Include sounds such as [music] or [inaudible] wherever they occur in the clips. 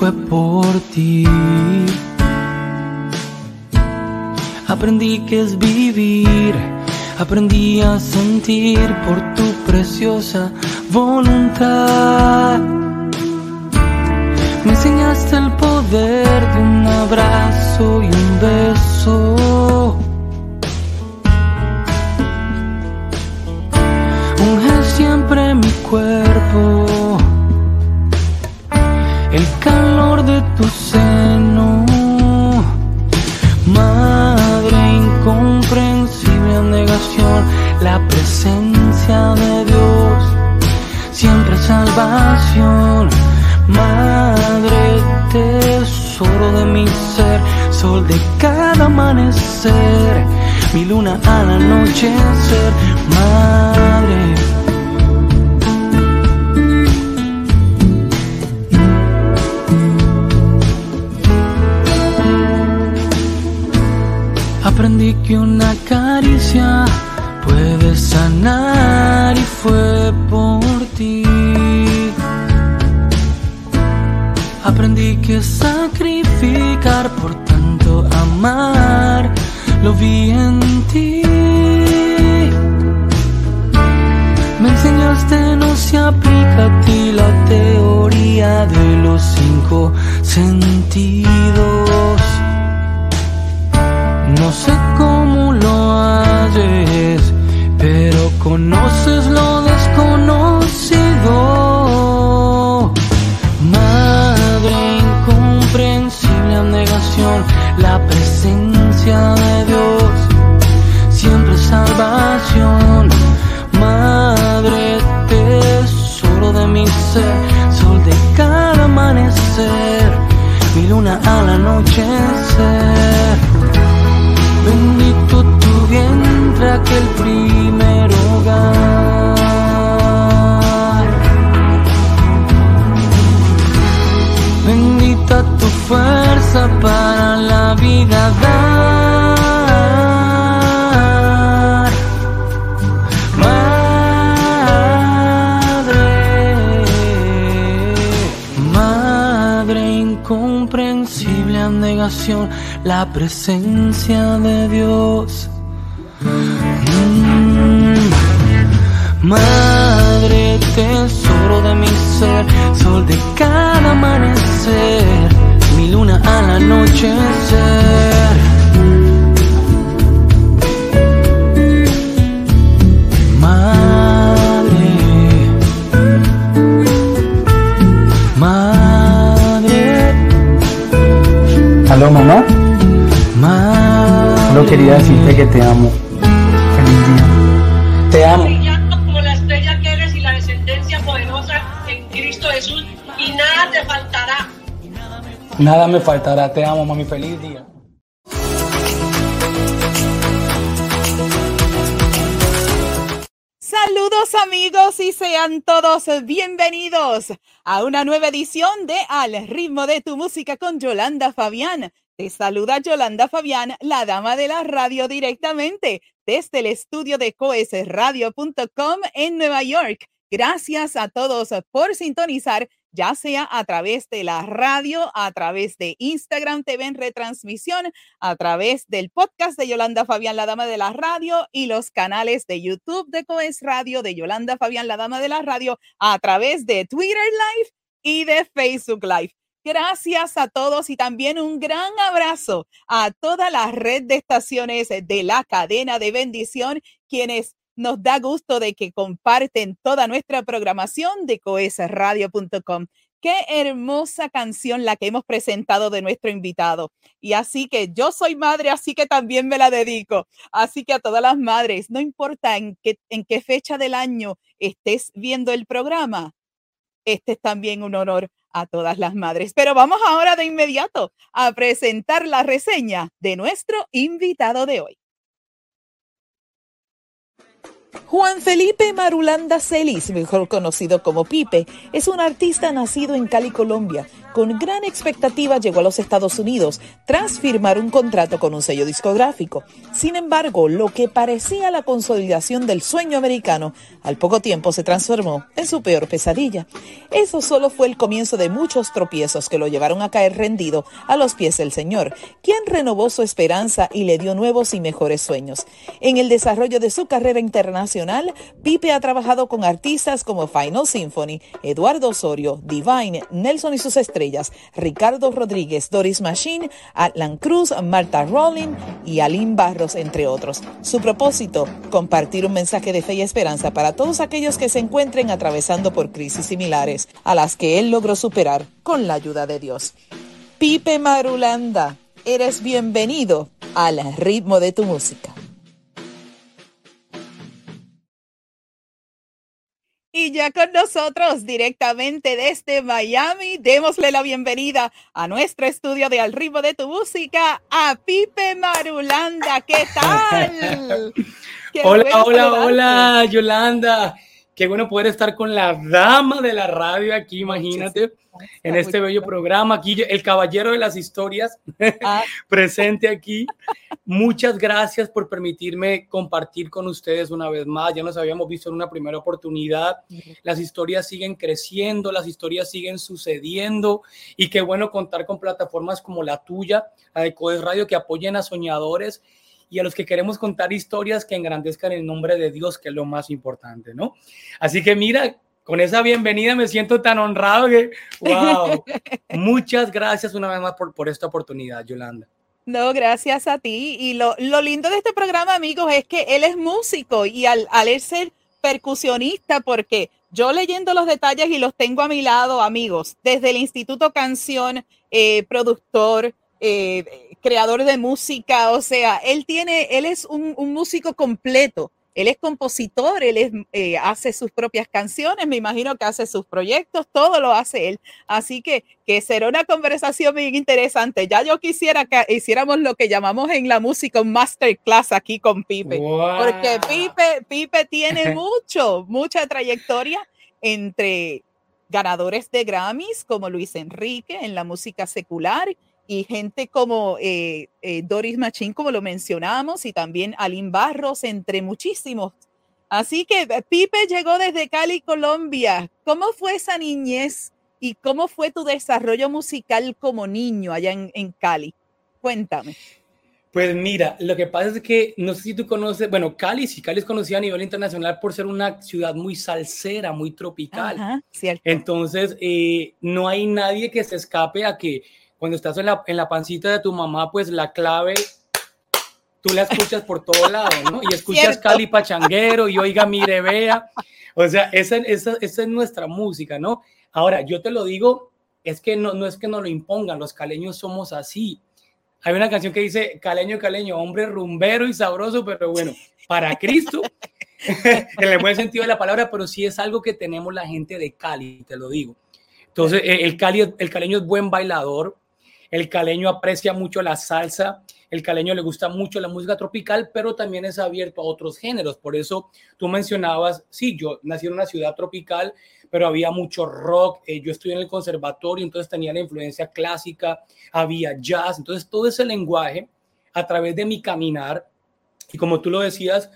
Fue por ti. Aprendí que es vivir, aprendí a sentir por tu preciosa voluntad. Me enseñaste el poder de un abrazo y un beso. Unge siempre mi cuerpo, el calor amanecer mi luna al anochecer, madre. Aprendí que una caricia puede sanar y fue por ti. Aprendí que sacrificar por tanto amar lo vi en ti. Me enseñaste no se aplica a ti la teoría de los cinco sentidos. No sé cómo lo halles, pero conoces lo mi luna al anochecer. Bendito tu vientre, aquel primer hogar. Bendita tu fuerza para la vida dar. La presencia de Dios. Mm. Madre, tesoro de mi ser, sol de cada amanecer, mi luna al anochecer. Quería decirte que te amo. Feliz día. Te amo. brillando como la estrella que eres y la descendencia poderosa en Cristo Jesús y nada te faltará. Nada me faltará. Te amo, mami. Feliz día. Saludos amigos y sean todos bienvenidos a una nueva edición de Al ritmo de tu música con Yolanda Fabián. Te saluda Yolanda Fabián, la dama de la radio directamente desde el estudio de coesradio.com en Nueva York. Gracias a todos por sintonizar ya sea a través de la radio, a través de Instagram TV en retransmisión, a través del podcast de Yolanda Fabián, la dama de la radio, y los canales de YouTube de Coes Radio, de Yolanda Fabián, la dama de la radio, a través de Twitter Live y de Facebook Live. Gracias a todos y también un gran abrazo a toda la red de estaciones de la cadena de bendición, quienes nos da gusto de que comparten toda nuestra programación de coesradio.com. Qué hermosa canción la que hemos presentado de nuestro invitado. Y así que yo soy madre, así que también me la dedico. Así que a todas las madres, no importa en qué, en qué fecha del año estés viendo el programa, este es también un honor a todas las madres. Pero vamos ahora de inmediato a presentar la reseña de nuestro invitado de hoy. Juan Felipe Marulanda Celis, mejor conocido como Pipe, es un artista nacido en Cali, Colombia. Con gran expectativa llegó a los Estados Unidos tras firmar un contrato con un sello discográfico. Sin embargo, lo que parecía la consolidación del sueño americano, al poco tiempo se transformó en su peor pesadilla. Eso solo fue el comienzo de muchos tropiezos que lo llevaron a caer rendido a los pies del Señor, quien renovó su esperanza y le dio nuevos y mejores sueños. En el desarrollo de su carrera internacional, Pipe ha trabajado con artistas como Final Symphony, Eduardo Osorio, Divine, Nelson y sus estrellas, Ricardo Rodríguez, Doris Machine, Atlan Cruz, Marta Rowling y Aline Barros, entre otros. Su propósito, compartir un mensaje de fe y esperanza para todos aquellos que se encuentren atravesando por crisis similares a las que él logró superar con la ayuda de Dios. Pipe Marulanda, eres bienvenido al ritmo de tu música. Y ya con nosotros directamente desde Miami, démosle la bienvenida a nuestro estudio de Al ritmo de tu música, a Pipe Marulanda. ¿Qué tal? [laughs] Qué hola, hola, hola, Yolanda. Qué bueno poder estar con la dama de la radio aquí, imagínate, en este bello programa. Aquí el caballero de las historias [laughs] ah. presente aquí. Muchas gracias por permitirme compartir con ustedes una vez más. Ya nos habíamos visto en una primera oportunidad. Las historias siguen creciendo, las historias siguen sucediendo y qué bueno contar con plataformas como la tuya, la de Codes Radio, que apoyen a soñadores y a los que queremos contar historias que engrandezcan el nombre de Dios, que es lo más importante, ¿no? Así que mira, con esa bienvenida me siento tan honrado que, wow, [laughs] muchas gracias una vez más por, por esta oportunidad, Yolanda. No, gracias a ti. Y lo, lo, lindo de este programa, amigos, es que él es músico y al, al ser percusionista, porque yo leyendo los detalles y los tengo a mi lado, amigos, desde el Instituto Canción, eh, productor, eh, creador de música, o sea, él tiene, él es un, músico completo. Él es compositor, él es, eh, hace sus propias canciones, me imagino que hace sus proyectos, todo lo hace él. Así que, que será una conversación bien interesante. Ya yo quisiera que hiciéramos lo que llamamos en la música un masterclass aquí con Pipe, porque Pipe, Pipe tiene [laughs] mucho, mucha trayectoria entre ganadores de Grammys como Luis Enrique en la música secular y gente como eh, eh, Doris Machín, como lo mencionamos, y también Aline Barros, entre muchísimos. Así que eh, Pipe llegó desde Cali, Colombia. ¿Cómo fue esa niñez y cómo fue tu desarrollo musical como niño allá en, en Cali? Cuéntame. Pues mira, lo que pasa es que no sé si tú conoces, bueno, Cali, sí, Cali es conocida a nivel internacional por ser una ciudad muy salsera, muy tropical. Ajá, cierto. Entonces, no hay nadie que se escape a que cuando estás en la, en la pancita de tu mamá, pues la clave tú la escuchas por todo lado, ¿no? Y escuchas Cali Pachanguero y oiga, mire, vea. O sea, esa, esa, esa, es nuestra música, ¿no? Ahora, yo te lo digo, es que no, no es que nos lo impongan, los caleños somos así. Hay una canción que dice, caleño, caleño, hombre rumbero y sabroso, pero bueno, para Cristo, en el buen sentido de la palabra, pero sí es algo que tenemos la gente de Cali, te lo digo. Entonces, el, Cali, el caleño es buen bailador, el caleño aprecia mucho la salsa, el caleño le gusta mucho la música tropical, pero también es abierto a otros géneros. Por eso tú mencionabas, sí, yo nací en una ciudad tropical, pero había mucho rock. Eh, yo estudié en el conservatorio, entonces tenía la influencia clásica, había jazz. Entonces todo ese lenguaje, a través de mi caminar, y como tú lo decías,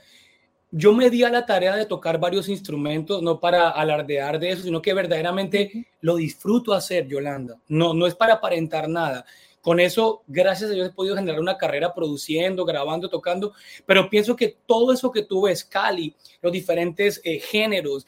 yo me di a la tarea de tocar varios instrumentos, no para alardear de eso, sino que verdaderamente lo disfruto hacer, Yolanda. No, no es para aparentar nada. Con eso, gracias a Dios, he podido generar una carrera produciendo, grabando, tocando, pero pienso que todo eso que tú ves, Cali, los diferentes eh, géneros,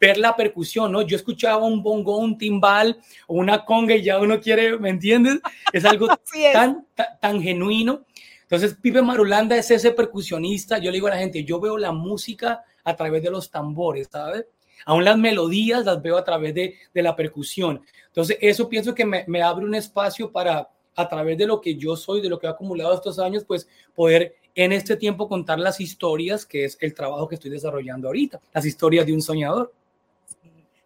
ver la percusión, ¿no? Yo escuchaba un bongo, un timbal o una conga y ya uno quiere, ¿me entiendes? Es algo [laughs] Tan, tan genuino entonces, Pipe Marulanda es ese percusionista. Yo le digo a la gente, yo veo la música a través de los tambores, ¿sabes? Aún las melodías las veo a través de, de la percusión. Entonces, eso pienso que me, abre un espacio para, a través de lo que yo soy, de lo que he acumulado estos años, pues poder en este tiempo contar las historias, que es el trabajo que estoy desarrollando ahorita, las historias de un soñador.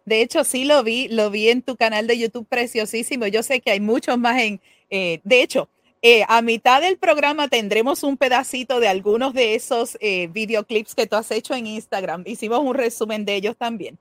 De hecho, sí lo vi, lo vi en tu canal de YouTube preciosísimo. Yo sé que hay muchos más en, eh, de hecho, eh, a mitad del programa tendremos un pedacito de algunos de esos eh, videoclips que tú has hecho en Instagram. Hicimos un resumen de ellos también.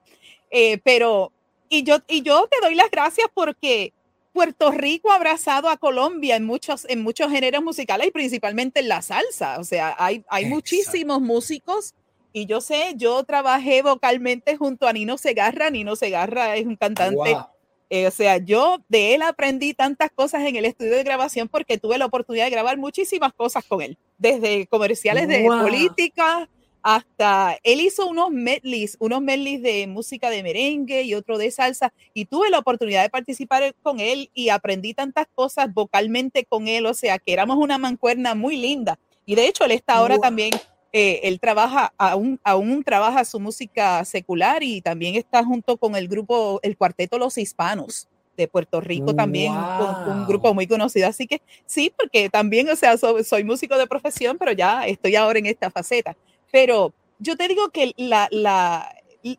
Eh, pero, y yo, y yo te doy las gracias porque Puerto Rico ha abrazado a Colombia en muchos, en muchos géneros musicales y principalmente en la salsa. O sea, hay, hay muchísimos músicos y yo sé, yo trabajé vocalmente junto a Nino Segarra. Nino Segarra es un cantante eh, o sea, yo de él aprendí tantas cosas en el estudio de grabación porque tuve la oportunidad de grabar muchísimas cosas con él, desde comerciales de política hasta él hizo unos medleys, unos medleys de música de merengue y otro de salsa y tuve la oportunidad de participar con él y aprendí tantas cosas vocalmente con él, o sea, que éramos una mancuerna muy linda. Y de hecho él está ahora también eh, él trabaja, aún, aún trabaja su música secular y también está junto con el grupo, el cuarteto Los Hispanos de Puerto Rico también, un, grupo muy conocido. Así que sí, porque también, o sea, soy, músico de profesión, pero ya estoy ahora en esta faceta. Pero yo te digo que la, la,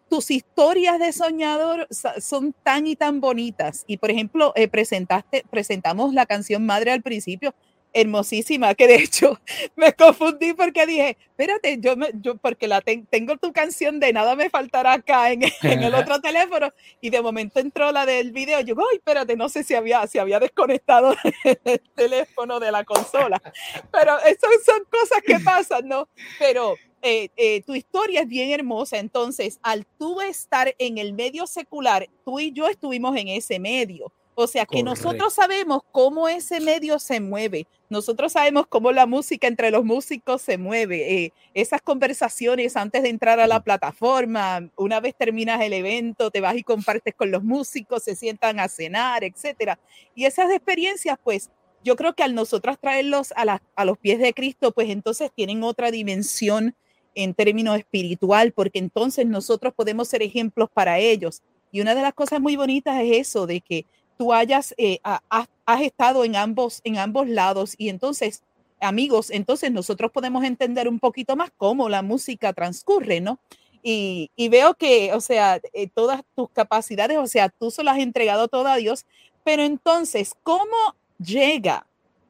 tus historias de soñador son tan y tan bonitas. Y por ejemplo, eh, presentaste, presentamos la canción Madre al principio hermosísima, que de hecho [laughs] me confundí porque dije, espérate, yo, me, yo porque la tengo tu canción de Nada me faltará acá en, [laughs] en, el otro teléfono y de momento entró la del video, yo, ay, espérate, no sé si había, si había desconectado [laughs] el teléfono de la consola, pero eso son cosas que pasan, ¿no? Pero eh, eh, tu historia es bien hermosa, entonces al tú estar en el medio secular, tú y yo estuvimos en ese medio. O sea que nosotros sabemos cómo ese medio se mueve, nosotros sabemos cómo la música entre los músicos se mueve, eh, esas conversaciones antes de entrar a la plataforma, una vez terminas el evento, te vas y compartes con los músicos, se sientan a cenar, etcétera. Y esas experiencias, pues, yo creo que al nosotros traerlos a, a los pies de Cristo, pues entonces tienen otra dimensión en términos espiritual, porque entonces nosotros podemos ser ejemplos para ellos. Y una de las cosas muy bonitas es eso, de que tú hayas, eh, has, estado en ambos, en ambos lados y entonces, amigos, entonces nosotros podemos entender un poquito más cómo la música transcurre, ¿no? Y, veo que, o sea, eh, todas tus capacidades, o sea, tú se las has entregado todo a Dios, pero entonces, ¿cómo llega?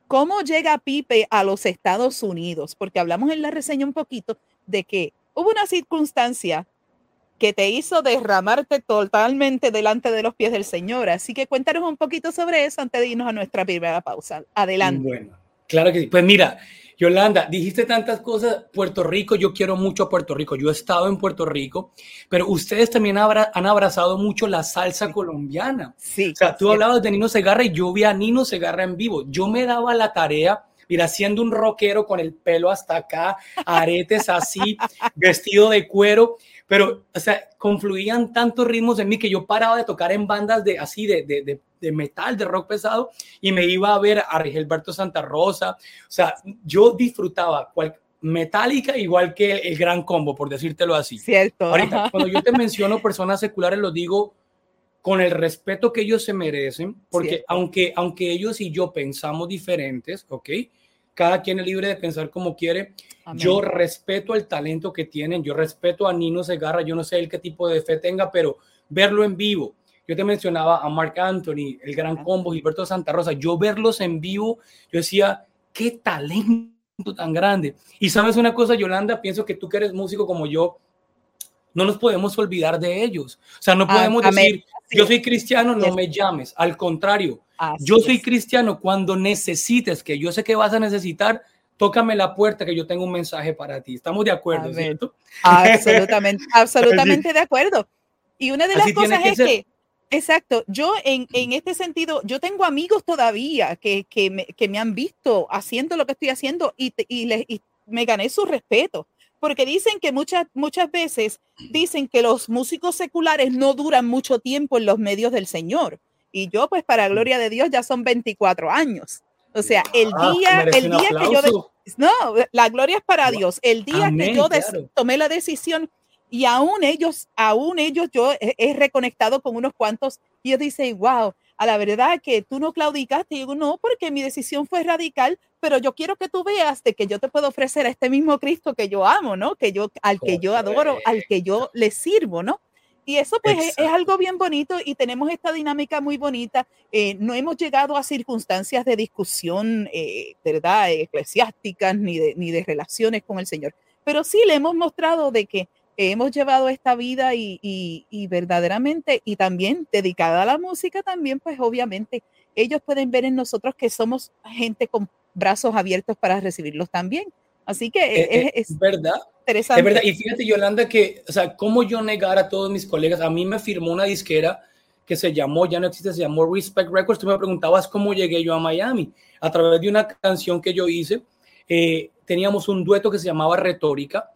¿Cómo llega Pipe a los Estados Unidos? Porque hablamos en la reseña un poquito de que hubo una circunstancia que te hizo derramarte totalmente delante de los pies del Señor. Así que cuéntanos un poquito sobre eso antes de irnos a nuestra primera pausa. Adelante. Bueno, claro que sí. Pues mira, Yolanda, dijiste tantas cosas. Puerto Rico, yo quiero mucho a Puerto Rico. Yo he estado en Puerto Rico, pero ustedes también han abrazado mucho la salsa colombiana. Sí. O sea, tú hablabas de Nino Segarra y yo vi a Nino Segarra en vivo. Yo me daba la tarea mira, siendo un rockero con el pelo hasta acá, aretes así, [laughs] vestido de cuero, pero, o sea, confluían tantos ritmos en mí que yo paraba de tocar en bandas de así, de, de, de, metal, de rock pesado, y me iba a ver a Rigelberto Santa Rosa. O sea, yo disfrutaba cual, metálica igual que el gran combo, por decírtelo así. Cierto. Ahorita, cuando yo te menciono personas seculares, lo digo con el respeto que ellos se merecen, porque aunque, aunque ellos y yo pensamos diferentes, ¿ok? Cada quien es libre de pensar como quiere. Yo respeto el talento que tienen, yo respeto a Nino Segarra, yo no sé el qué tipo de fe tenga, pero verlo en vivo. Yo te mencionaba a Mark Anthony, el gran combo, Gilberto Santa Rosa, yo verlos en vivo, yo decía, qué talento tan grande. Y sabes una cosa, Yolanda, pienso que tú que eres músico como yo, no nos podemos olvidar de ellos. O sea, no podemos decir, yo soy cristiano, no me llames. Al contrario, yo soy cristiano cuando necesites, que yo sé que vas a necesitar, tócame la puerta que yo tengo un mensaje para ti. Estamos de acuerdo, ¿cierto? Absolutamente, [laughs] absolutamente de acuerdo. Y una de las cosas es que, exacto, yo en, en, este sentido, yo tengo amigos todavía que, que, me, que me han visto haciendo lo que estoy haciendo y, y, y me gané su respeto porque dicen que muchas, muchas veces dicen que los músicos seculares no duran mucho tiempo en los medios del Señor. Y yo, pues, para gloria de Dios, ya son 24 años. O sea, el ah, día, el día que yo, no, la gloria es para Dios. El día que yo tomé la decisión y aún ellos, aún ellos, yo he, reconectado con unos cuantos y ellos dicen, wow, a la verdad que tú no claudicaste. Y digo, no, porque mi decisión fue radical, pero yo quiero que tú veas de que yo te puedo ofrecer a este mismo Cristo que yo amo, ¿no? Que yo, al que yo adoro, al que yo le sirvo, ¿no? Y eso pues es, algo bien bonito y tenemos esta dinámica muy bonita. Eh, no hemos llegado a circunstancias de discusión, eh, ¿verdad? Eclesiásticas ni de, ni de relaciones con el Señor, pero sí le hemos mostrado de que hemos llevado esta vida y, y, y, verdaderamente y también dedicada a la música también, pues obviamente ellos pueden ver en nosotros que somos gente con brazos abiertos para recibirlos también. Así que eh, es, es, verdad. Interesante. Es verdad. Y fíjate, Yolanda, que, o sea, cómo yo negar a todos mis colegas, a mí me firmó una disquera que se llamó, ya no existe, se llamó Respect Records. Tú me preguntabas cómo llegué yo a Miami. A través de una canción que yo hice, eh, teníamos un dueto que se llamaba Retórica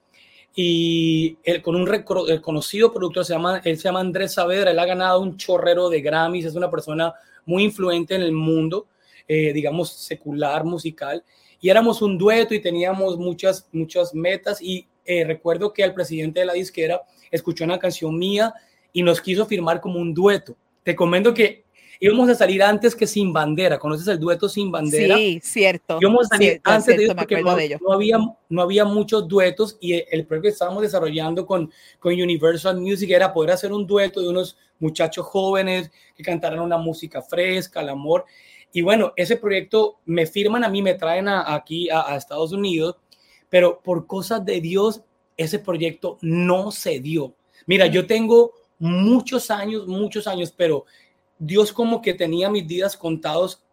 y él, con un reconocido productor, se llama, él se llama Andrés Saavedra, él ha ganado un chorrero de Grammys, es una persona muy influente en el mundo, eh, digamos, secular, musical y éramos un dueto y teníamos muchas, muchas metas y eh, recuerdo que el presidente de la disquera escuchó una canción mía y nos quiso firmar como un dueto. Te comento que íbamos a salir antes que Sin Bandera. ¿Conoces el dueto Sin Bandera? Sí, cierto. Íbamos a salir antes de porque no, no, había, no había muchos duetos y el proyecto que estábamos desarrollando con, con Universal Music era poder hacer un dueto de unos muchachos jóvenes que cantaran una música fresca, el amor. Y bueno, ese proyecto me firman a mí, me traen aquí a, Estados Unidos, pero por cosas de Dios, ese proyecto no se dio. Mira, yo tengo muchos años, muchos años, pero Dios como que tenía mis días contados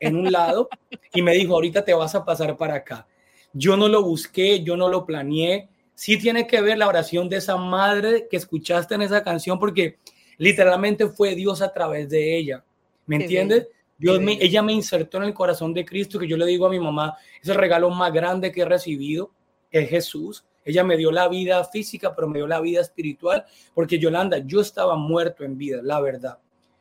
en un lado [laughs] y me dijo, ahorita te vas a pasar para acá. Yo no lo busqué, yo no lo planeé. Sí tiene que ver la oración de esa madre que escuchaste en esa canción porque literalmente fue Dios a través de ella. ¿Me entiendes? Dios me, ella me insertó en el corazón de Cristo, que yo le digo a mi mamá, es el regalo más grande que he recibido, es Jesús. Ella me dio la vida física, pero me dio la vida espiritual, porque Yolanda, yo estaba muerto en vida, la verdad.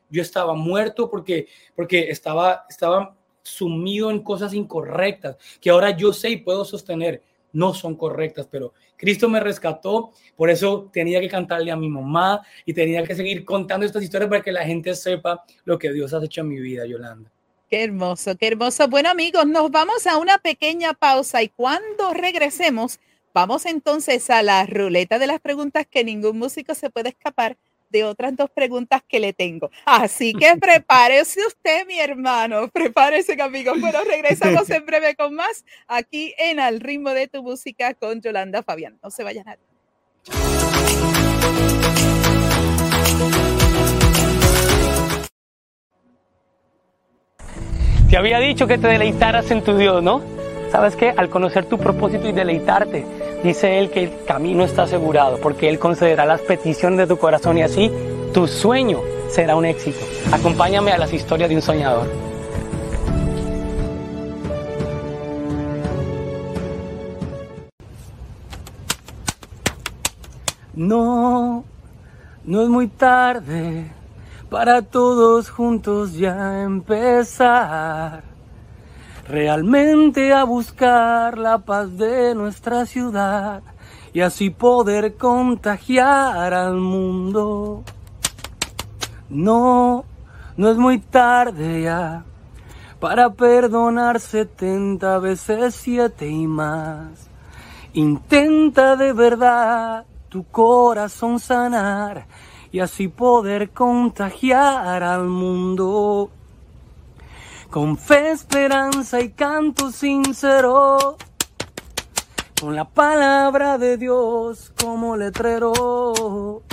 Yo estaba muerto porque, porque estaba, estaba sumido en cosas incorrectas, que ahora yo sé y puedo sostener no son correctas, pero Cristo me rescató, por eso tenía que cantarle a mi mamá y tenía que seguir contando estas historias para que la gente sepa lo que Dios ha hecho en mi vida, Yolanda. Qué hermoso, qué hermoso. Bueno amigos, nos vamos a una pequeña pausa y cuando regresemos, vamos entonces a la ruleta de las preguntas que ningún músico se puede escapar de otras dos preguntas que le tengo. Así que [laughs] prepárese usted, mi hermano, prepárese, amigos. Bueno, regresamos [laughs] en breve con más aquí en Al ritmo de tu música con Yolanda Fabián. No se vayan a... Te había dicho que te deleitaras en tu Dios, ¿no? ¿Sabes qué? Al conocer tu propósito y deleitarte, dice Él que el camino está asegurado, porque Él concederá las peticiones de tu corazón y así tu sueño será un éxito. Acompáñame a las historias de un soñador. No, no es muy tarde para todos juntos ya empezar realmente a buscar la paz de nuestra ciudad y así poder contagiar al mundo. No, no es muy tarde ya para perdonar setenta veces siete y más. Intenta de verdad tu corazón sanar y así poder contagiar al mundo con fe, esperanza y canto sincero, con la palabra de Dios como letrero.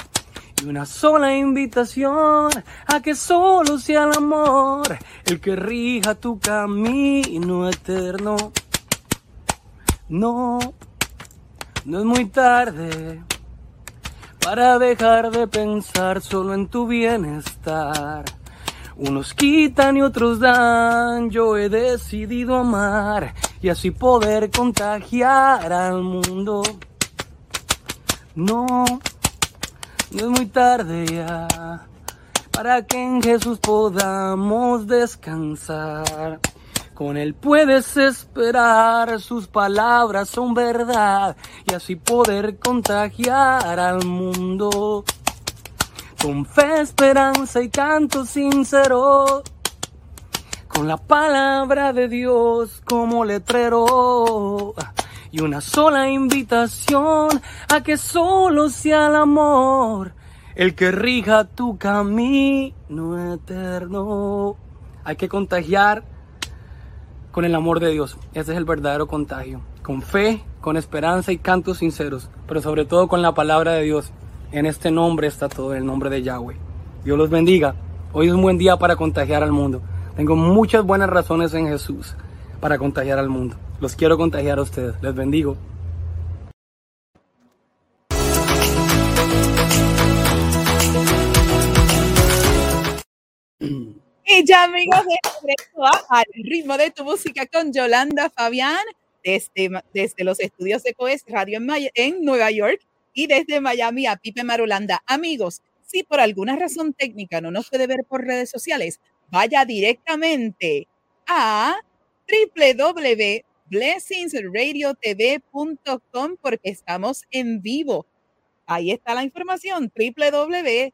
Y una sola invitación a que solo sea el amor el que rija tu camino eterno. No, no es muy tarde para dejar de pensar solo en tu bienestar. Unos quitan y otros dan, yo he decidido amar y así poder contagiar al mundo. No, no es muy tarde ya para que en Jesús podamos descansar. Con Él puedes esperar, sus palabras son verdad y así poder contagiar al mundo. Con fe, esperanza y canto sincero, con la palabra de Dios como letrero y una sola invitación a que solo sea el amor el que rija tu camino eterno. Hay que contagiar con el amor de Dios. Ese es el verdadero contagio. Con fe, con esperanza y cantos sinceros, pero sobre todo con la palabra de Dios. En este nombre está todo, el nombre de Yahweh. Dios los bendiga. Hoy es un buen día para contagiar al mundo. Tengo muchas buenas razones en Jesús para contagiar al mundo. Los quiero contagiar a ustedes. Les bendigo. Y ya amigos, de al ritmo de tu música con Yolanda Fabián desde, desde los estudios de Coes Radio en Nueva York y desde Miami a Pipe Marulanda. Amigos, si por alguna razón técnica no nos puede ver por redes sociales, vaya directamente a www.blessingsradiotv.com porque estamos en vivo. Ahí está la información, www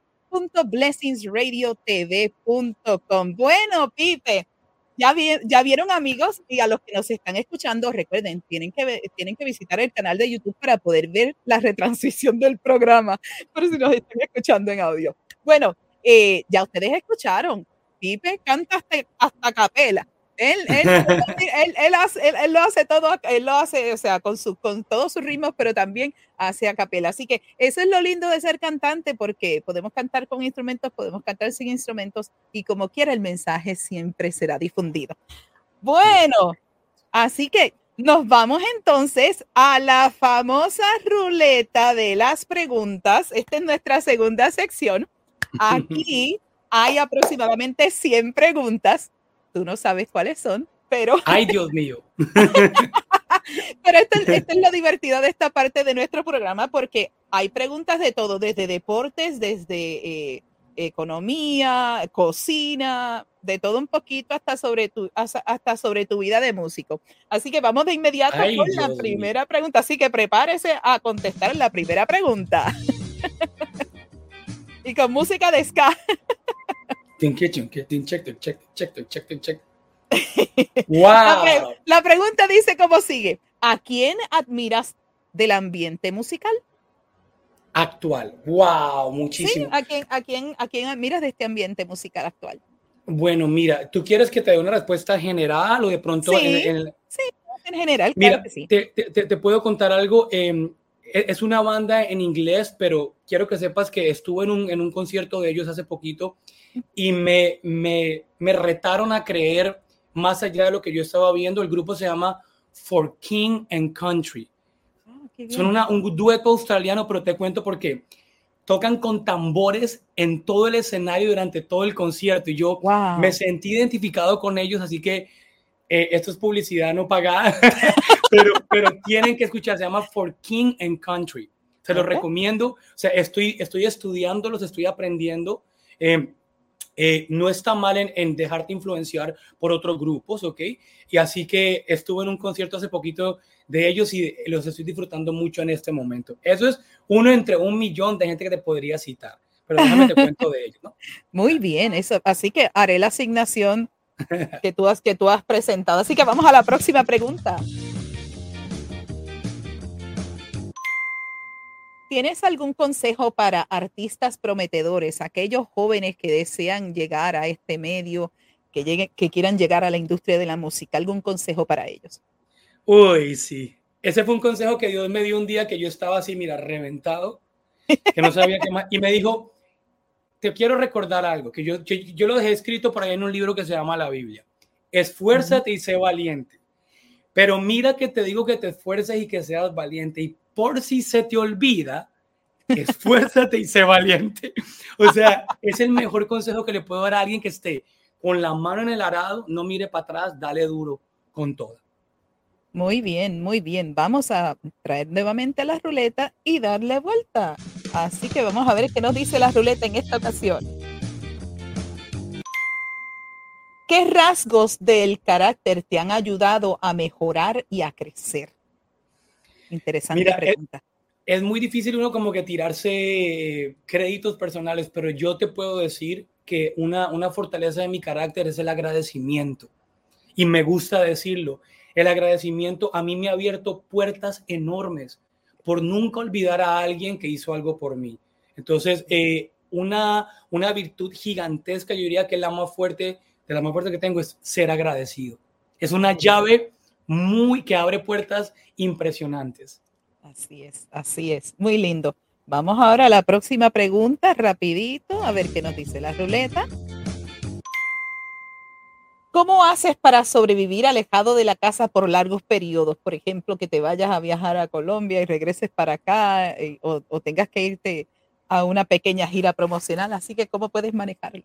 blessingsradiotv.com. Bueno, Pipe, ya, vieron amigos y a los que nos están escuchando, recuerden, tienen que, tienen que visitar el canal de YouTube para poder ver la retransmisión del programa, pero si nos están escuchando en audio. Bueno, eh, ya ustedes escucharon, Pipe canta hasta capela. Él, él, él, él, hace, él, lo hace todo, él lo hace, o sea, con, su, con todos sus ritmos, pero también hace a capela. Así que eso es lo lindo de ser cantante, porque podemos cantar con instrumentos, podemos cantar sin instrumentos, y como quiera, el mensaje siempre será difundido. Bueno, así que nos vamos entonces a la famosa ruleta de las preguntas. Esta es nuestra segunda sección. [laughs] Aquí hay aproximadamente 100 preguntas Tú no sabes cuáles son, pero... [laughs] Ay, Dios mío. pero esto, es lo divertido de esta parte de nuestro programa porque hay preguntas de todo, desde deportes, desde eh, economía, cocina, de todo un poquito hasta sobre tu, hasta sobre tu vida de músico. Así que vamos de inmediato con la primera pregunta. Así que prepárese a contestar la primera pregunta. [laughs] y con música de ska. [laughs] Wow. [laughs] La, pregunta dice cómo sigue. ¿A quién admiras del ambiente musical? Actual. Wow, muchísimo. ¿A, quién, a, quién, ¿A quién admiras de este ambiente musical actual? Bueno, mira, ¿tú quieres que te dé una respuesta general o de pronto sí, en, general? Mira, te, te, puedo contar algo. Eh, es una banda en inglés, pero quiero que sepas que estuve en un, en un concierto de ellos hace poquito y me, me, me, retaron a creer más allá de lo que yo estaba viendo. El grupo se llama For King and Country. Ah, Son una, un dueto australiano, pero te cuento por qué. Tocan con tambores en todo el escenario durante todo el concierto y yo me sentí identificado con ellos, así que eh, esto es publicidad no pagada, [laughs] pero, pero tienen que escuchar, se llama For King and Country. Se los recomiendo, o sea, estoy, estoy estudiando, los estoy aprendiendo. Eh, eh, no está mal en, dejarte influenciar por otros grupos, ¿ok? Y así que estuve en un concierto hace poquito de ellos y los estoy disfrutando mucho en este momento. Eso es uno entre un millón de gente que te podría citar, pero déjame te cuento de ellos, ¿no? [laughs] Muy bien, eso. Así que haré la asignación que tú has, que tú has presentado. Así que vamos a la próxima pregunta. ¿Tienes algún consejo para artistas prometedores, aquellos jóvenes que desean llegar a este medio, que, lleguen, que quieran llegar a la industria de la música? ¿Algún consejo para ellos? Uy, sí. Ese fue un consejo que Dios me dio un día que yo estaba así, mira, reventado, que no sabía qué más. Y me dijo, te quiero recordar algo, que yo, yo, lo dejé escrito por ahí en un libro que se llama La Biblia. Esfuérzate y sé valiente. Pero mira que te digo que te esfuerces y que seas valiente. Y por si se te olvida, esfuérzate y sé valiente. O sea, es el mejor consejo que le puedo dar a alguien que esté con la mano en el arado, no mire para atrás, dale duro con todo. Muy bien, muy bien. Vamos a traer nuevamente la ruleta y darle vuelta. Así que vamos a ver qué nos dice la ruleta en esta ocasión. ¿Qué rasgos del carácter te han ayudado a mejorar y a crecer? Interesante pregunta. Es, es, muy difícil uno como que tirarse créditos personales, pero yo te puedo decir que una, una fortaleza de mi carácter es el agradecimiento. Y me gusta decirlo. El agradecimiento a mí me ha abierto puertas enormes por nunca olvidar a alguien que hizo algo por mí. Entonces, eh, una, una virtud gigantesca, yo diría que la más fuerte de la más fuerte que tengo es ser agradecido. Es una llave muy que abre puertas impresionantes. Así es, así es, muy lindo. Vamos ahora a la próxima pregunta, rapidito, a ver qué nos dice la ruleta. ¿Cómo haces para sobrevivir alejado de la casa por largos periodos? Por ejemplo, que te vayas a viajar a Colombia y regreses para acá eh, o, o tengas que irte a una pequeña gira promocional. Así que, ¿cómo puedes manejarlo?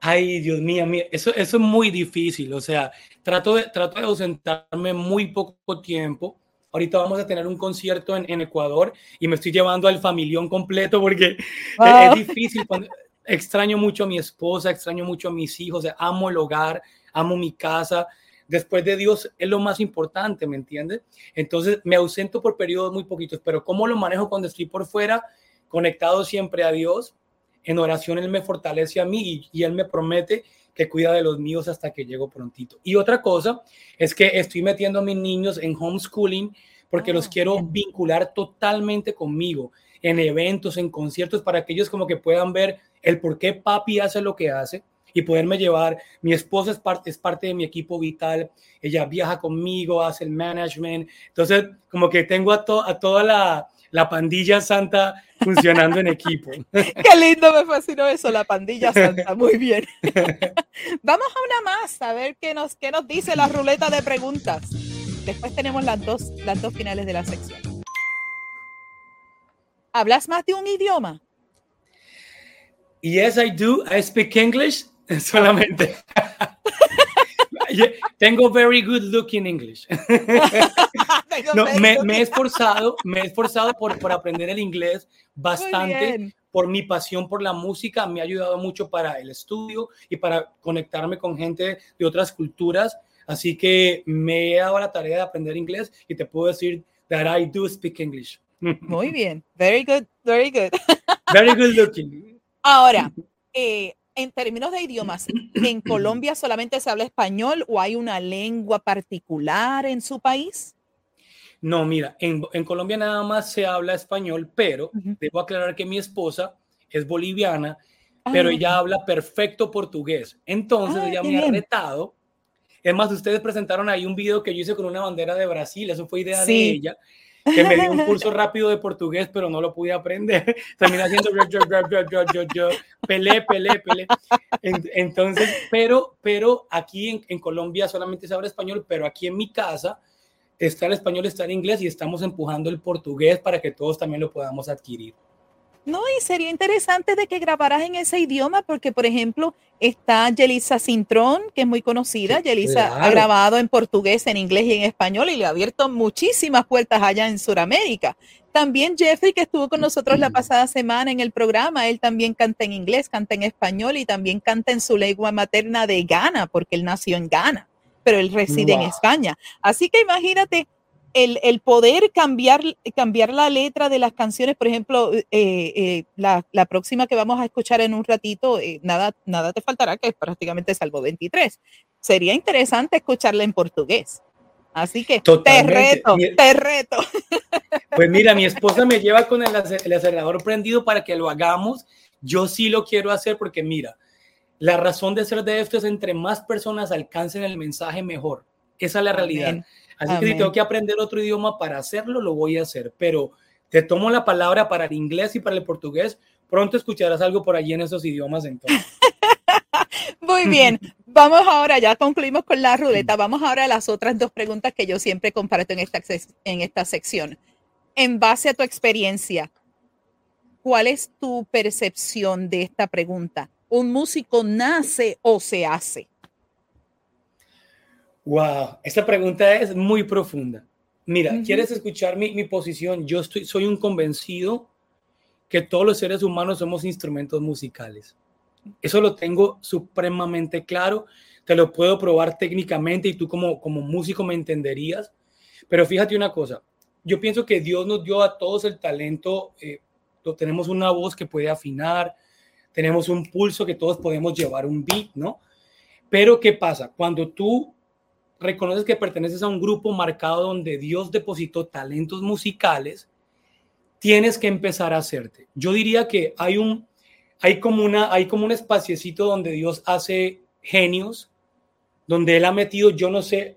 Ay, Dios mío, eso, eso es muy difícil. O sea, trato de, trato de ausentarme muy poco tiempo. Ahorita vamos a tener un concierto en, en Ecuador y me estoy llevando al familión completo porque [laughs] es, difícil. extraño mucho a mi esposa, extraño mucho a mis hijos, amo el hogar, amo mi casa. Después de Dios es lo más importante, ¿me entiendes? Entonces me ausento por periodos muy poquitos, pero ¿cómo lo manejo cuando estoy por fuera? Conectado siempre a Dios, en oración Él me fortalece a mí y, Él me promete que cuida de los míos hasta que llego prontito. Y otra cosa es que estoy metiendo a mis niños en homeschooling porque los ah, quiero vincular totalmente conmigo en eventos, en conciertos, para que ellos como que puedan ver el por qué papi hace lo que hace y poderme llevar. Mi esposa es parte, es parte de mi equipo vital, ella viaja conmigo, hace el management, entonces como que tengo a, a toda la, la pandilla santa funcionando en equipo. [laughs] Qué lindo, me fascinó eso, la pandilla santa. Muy bien. [laughs] Vamos a una más, a ver qué nos, qué nos dice la ruleta de preguntas. Después tenemos las dos, las dos finales de la sección. ¿Hablas más de un idioma? Yes, I do. I speak English [laughs] solamente. Tengo very good looking English. [laughs] no, me, me, he esforzado, me he esforzado por, por aprender el inglés bastante por mi pasión por la música. Me ha ayudado mucho para el estudio y para conectarme con gente de otras culturas. Así que me he dado la tarea de aprender inglés y te puedo decir that I do speak English. [laughs] Muy bien. Very good, very good. Very good looking. Ahora, eh, [laughs] en términos de idiomas, [clears throat] ¿en Colombia solamente se habla español o hay una lengua particular en su país? No, mira, en, Colombia nada más se habla español, pero debo aclarar que mi esposa es boliviana, pero ah. ella habla perfecto portugués. Entonces ah, ella me ha retado. Es más, ustedes presentaron ahí un video que yo hice con una bandera de Brasil, eso fue idea de ella que me dio un curso rápido de portugués, pero no lo pude aprender. [laughs] Terminé haciendo pelé, pelé, pelé. Entonces, pero, pero aquí en, en, Colombia solamente se habla español, pero aquí en mi casa está el español, está el inglés y estamos empujando el portugués para que todos también lo podamos adquirir. No, y sería interesante de que grabaras en ese idioma, porque, por ejemplo, está Yelisa Cintrón, que es muy conocida. Yelisa ha grabado en portugués, en inglés y en español y le ha abierto muchísimas puertas allá en Sudamérica. También Jeffrey, que estuvo con nosotros la pasada semana en el programa, él también canta en inglés, canta en español y también canta en su lengua materna de Ghana, porque él nació en Ghana, pero él reside en España. Así que imagínate el, poder cambiar, cambiar la letra de las canciones, por ejemplo, eh, eh, la, próxima que vamos a escuchar en un ratito, eh, nada, nada te faltará, que es prácticamente Salvo 23. Sería interesante escucharla en portugués. Así que te reto, te reto. [laughs] Pues mira, mi esposa me lleva con el, acelerador prendido para que lo hagamos. Yo sí lo quiero hacer porque mira, la razón de ser de esto es entre más personas alcancen el mensaje mejor. Esa es la realidad. Así que si tengo que aprender otro idioma para hacerlo, lo voy a hacer. Pero te tomo la palabra para el inglés y para el portugués. Pronto escucharás algo por allí en esos idiomas entonces. [laughs] Muy bien. Vamos ahora, ya concluimos con la ruleta. Vamos ahora a las otras dos preguntas que yo siempre comparto en esta, en esta sección. En base a tu experiencia, ¿cuál es tu percepción de esta pregunta? ¿Un músico nace o se hace? Wow, esta pregunta es muy profunda. Mira, ¿quieres escuchar mi, mi, posición? Yo estoy, soy un convencido que todos los seres humanos somos instrumentos musicales. Eso lo tengo supremamente claro. Te lo puedo probar técnicamente y tú como, como músico me entenderías. Pero fíjate una cosa, yo pienso que Dios nos dio a todos el talento. Eh, tenemos una voz que puede afinar, tenemos un pulso que todos podemos llevar un beat, ¿no? Pero ¿qué pasa? Cuando tú reconoces que perteneces a un grupo marcado donde Dios depositó talentos musicales, tienes que empezar a hacerte. Yo diría que hay un, hay como una, hay como un espaciecito donde Dios hace genios, donde Él ha metido, yo no sé,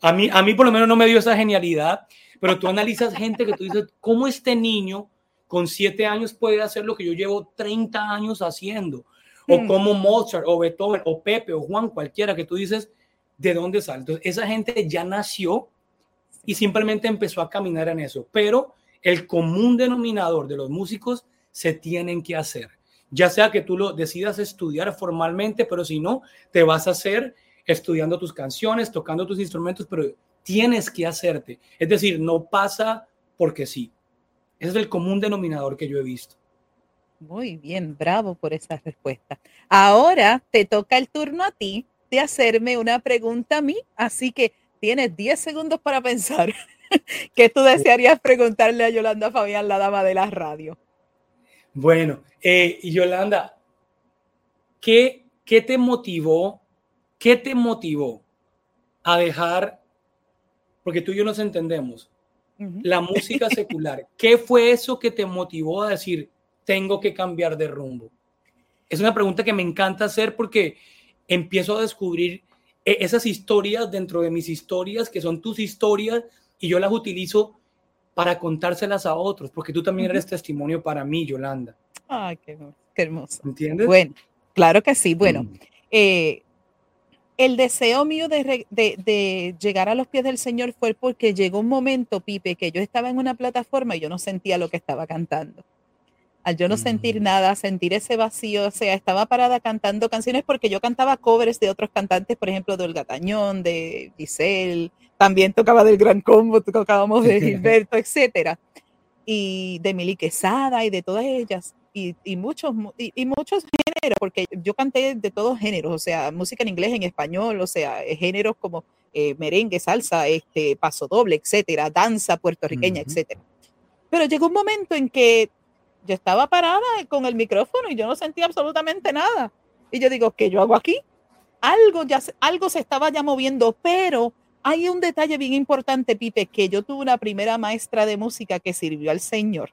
a mí, a mí por lo menos no me dio esa genialidad, pero tú analizas gente que tú dices, ¿cómo este niño con siete años puede hacer lo que yo llevo 30 años haciendo? O hmm. como Mozart, o Beethoven, o Pepe, o Juan, cualquiera que tú dices, ¿de dónde? Entonces, esa gente ya nació y simplemente empezó a caminar en eso, pero el común denominador de los músicos se tienen que hacer. Ya sea que tú lo decidas estudiar formalmente, pero si no, te vas a hacer estudiando tus canciones, tocando tus instrumentos, pero tienes que hacerte. Es decir, no pasa porque sí. Ese es el común denominador que yo he visto. Muy bien, bravo por esa respuesta. Ahora te toca el turno a ti de hacerme una pregunta a mí, así que tienes 10 segundos para pensar. [laughs] ¿Qué tú desearías preguntarle a Yolanda Fabián, la dama de la radio? Bueno, eh, Yolanda, ¿qué, ¿qué te motivó? ¿Qué te motivó a dejar, porque tú y yo nos entendemos, la música secular? [laughs] ¿Qué fue eso que te motivó a decir, tengo que cambiar de rumbo? Es una pregunta que me encanta hacer porque empiezo a descubrir eh, esas historias dentro de mis historias, que son tus historias, y yo las utilizo para contárselas a otros, porque tú también eres testimonio para mí, Yolanda. Ay, qué, hermoso. ¿Entiendes? Bueno, claro que sí. Bueno, mm. eh, el deseo mío de, de, llegar a los pies del Señor fue porque llegó un momento, Pipe, que yo estaba en una plataforma y yo no sentía lo que estaba cantando. Al yo no sentir mm. nada, sentir ese vacío, o sea, estaba parada cantando canciones porque yo cantaba covers de otros cantantes, por ejemplo, de Olga Tañón, de Giselle, también tocaba del Gran Combo, tocábamos de [laughs] Gilberto, etcétera, y de Mili Quesada y de todas ellas, y, muchos, y, muchos géneros, porque yo canté de todos géneros, o sea, música en inglés, en español, o sea, géneros como eh, merengue, salsa, este, paso doble, etcétera, danza puertorriqueña, etcétera. Pero llegó un momento en que yo estaba parada con el micrófono y yo no sentía absolutamente nada. Y yo digo, ¿qué yo hago aquí? Algo, ya, algo se estaba ya moviendo, pero hay un detalle bien importante, Pipe, que yo tuve una primera maestra de música que sirvió al Señor.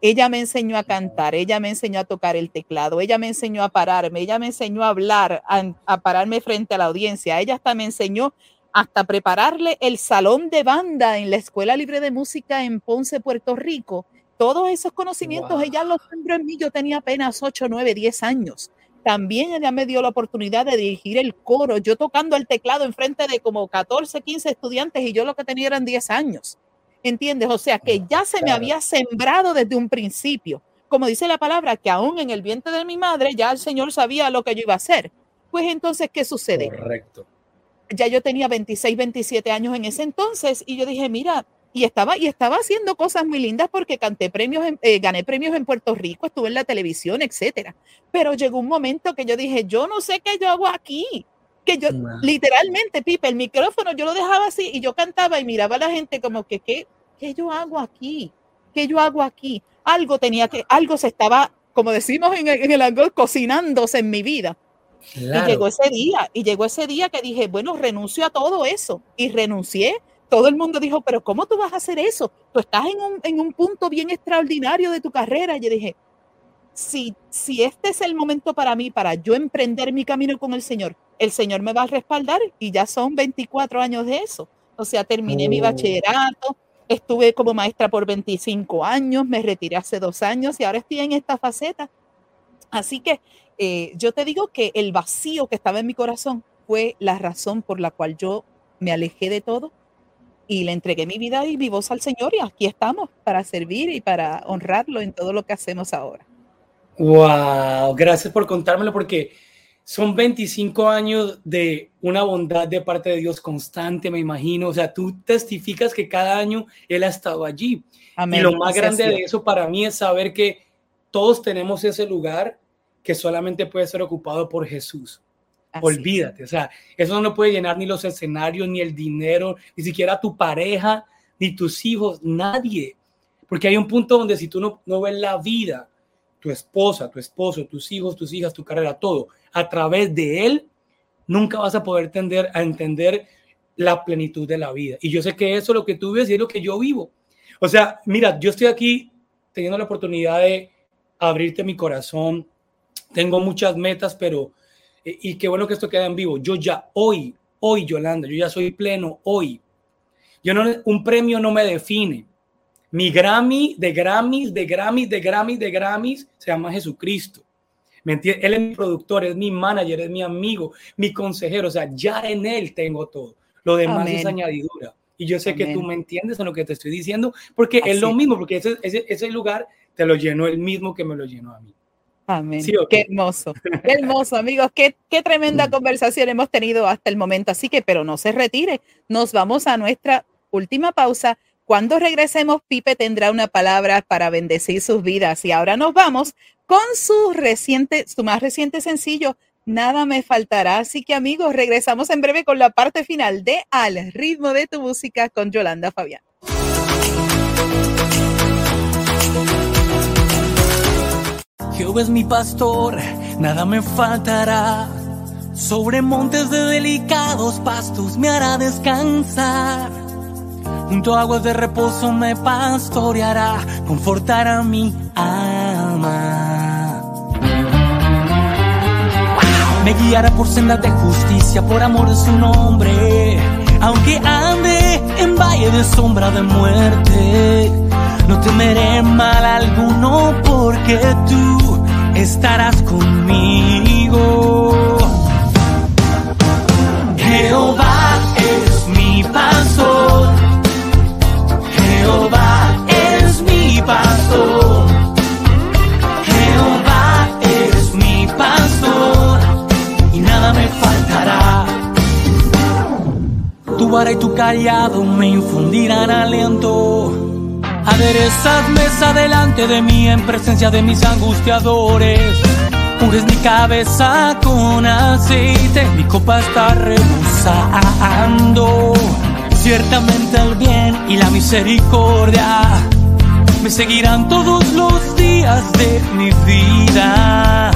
Ella me enseñó a cantar, ella me enseñó a tocar el teclado, ella me enseñó a pararme, ella me enseñó a hablar, a, pararme frente a la audiencia, ella hasta me enseñó hasta prepararle el salón de banda en la Escuela Libre de Música en Ponce, Puerto Rico. Todos esos conocimientos ella los sembró en mí, yo tenía apenas 8, 9, 10 años. También ella me dio la oportunidad de dirigir el coro, yo tocando el teclado en frente de como 14, 15 estudiantes y yo lo que tenía eran 10 años. ¿Entiendes? O sea, que ya se me había sembrado desde un principio. Como dice la palabra, que aún en el vientre de mi madre ya el Señor sabía lo que yo iba a hacer. Pues entonces, ¿qué sucede? Correcto. Ya yo tenía 26, 27 años en ese entonces y yo dije, mira, y estaba, y estaba haciendo cosas muy lindas porque canté premios, eh, gané premios en Puerto Rico, estuve en la televisión, etcétera. Pero llegó un momento que yo dije, yo no sé qué yo hago aquí. Que yo, literalmente, Pipe, el micrófono yo lo dejaba así y yo cantaba y miraba a la gente como que, ¿qué, qué yo hago aquí? ¿Qué yo hago aquí? Algo tenía que, algo se estaba, como decimos en el, en el cocinándose en mi vida. Y llegó ese día, y llegó ese día que dije, bueno, renuncio a todo eso. Y renuncié todo el mundo dijo, pero ¿cómo tú vas a hacer eso? Tú estás en un, en un punto bien extraordinario de tu carrera. Y yo dije, si, si este es el momento para mí, para yo emprender mi camino con el Señor, el Señor me va a respaldar y ya son 24 años de eso. O sea, terminé mi oh. bachillerato, estuve como maestra por 25 años, me retiré hace dos años y ahora estoy en esta faceta. Así que eh, yo te digo que el vacío que estaba en mi corazón fue la razón por la cual yo me alejé de todo y le entregué mi vida y mi voz al Señor y aquí estamos para servir y para honrarlo en todo lo que hacemos ahora. Wow, gracias por contármelo porque son 25 años de una bondad de parte de Dios constante, me imagino. O sea, tú testificas que cada año Él ha estado allí. Y lo más grande de eso para mí es saber que todos tenemos ese lugar que solamente puede ser ocupado por Jesús. Olvídate, o sea, eso no puede llenar ni los escenarios, ni el dinero, ni siquiera tu pareja, ni tus hijos, nadie. Porque hay un punto donde si tú no, no ves la vida, tu esposa, tu esposo, tus hijos, tus hijas, tu carrera, todo, a través de él, nunca vas a poder tender a entender la plenitud de la vida. Y yo sé que eso es lo que tú vives y es lo que yo vivo. O sea, mira, yo estoy aquí teniendo la oportunidad de abrirte mi corazón. Tengo muchas metas, pero y qué bueno que esto queda en vivo. Yo ya hoy, hoy, Yolanda, yo ya soy pleno hoy. Yo no, un premio no me define. Mi Grammy de Grammys, de Grammys, de Grammys, de Grammys se llama Jesucristo. ¿Me entiendes? Él es mi productor, es mi manager, es mi amigo, mi consejero. O sea, ya en él tengo todo. Lo demás es añadidura. Y yo sé que tú me entiendes en lo que te estoy diciendo, porque es lo mismo, porque ese, ese, ese lugar te lo llenó el mismo que me lo llenó a mí. Amén. Qué hermoso, [laughs] qué hermoso, amigos. Qué, qué tremenda conversación hemos tenido hasta el momento. Así que, pero no se retire. Nos vamos a nuestra última pausa. Cuando regresemos, Pipe tendrá una palabra para bendecir sus vidas. Y ahora nos vamos con su reciente, su más reciente sencillo, Nada me faltará. Así que, amigos, regresamos en breve con la parte final de Al ritmo de tu música con Yolanda Fabián. Jehová es mi pastor, nada me faltará. Sobre montes de delicados pastos me hará descansar. Junto a aguas de reposo me pastoreará, confortará mi alma. Me guiará por sendas de justicia, por amor de su nombre. Aunque ande en valle de sombra de muerte no temeré mal alguno porque tú estarás conmigo. Jehová es mi pastor. Jehová es mi pastor. Jehová es mi pastor y nada me faltará. Tu vara y tu callado me infundirán aliento Aderezas mesa delante de mí en presencia de mis angustiadores. Unges mi cabeza con aceite, mi copa está rebosando. Ciertamente el bien y la misericordia me seguirán todos los días de mi vida.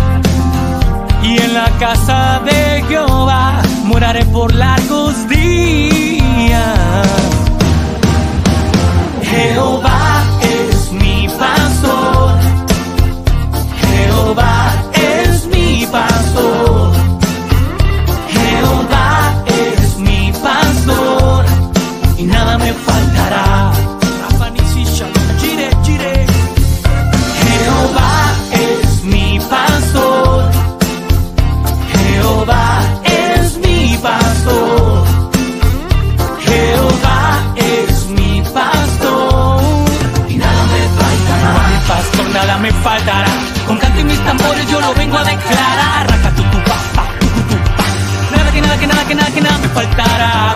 Y en la casa de Jehová moraré por largos días. Jehová Jehová es mi pastor. Jehová es mi pastor. Y nada me faltará.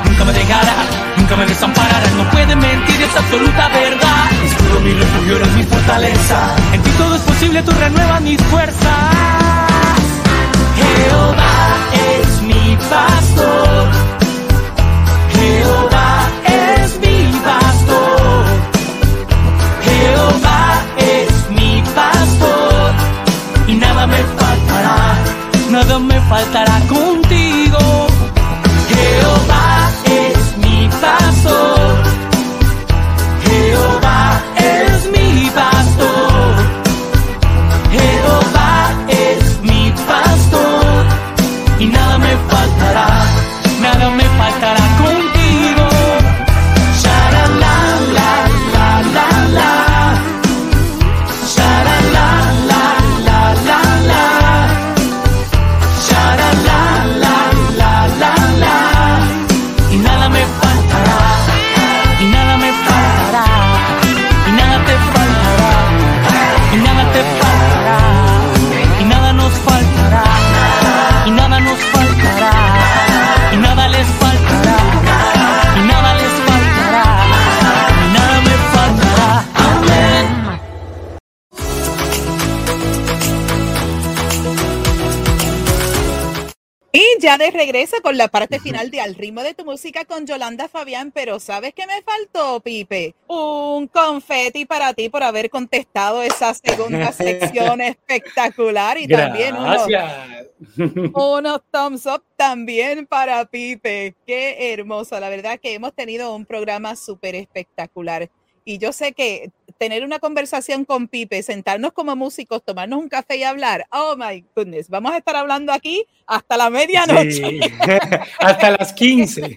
Nunca me dejará, nunca me desamparará. No puede mentir, es absoluta verdad. Escudo mi refugio, eres mi fortaleza. En ti todo es posible, tú renuevas mis fuerzas. Regreso con la parte final de Al ritmo de tu música con Yolanda Fabián, pero ¿sabes qué me faltó, Pipe? Un confeti para ti por haber contestado esa segunda [laughs] sección espectacular y también unos, unos thumbs up también para Pipe. Qué hermoso, la verdad que hemos tenido un programa súper espectacular. Y yo sé que tener una conversación con Pipe, sentarnos como músicos, tomarnos un café y hablar, oh my goodness, vamos a estar hablando aquí hasta la medianoche. [laughs] hasta las 15.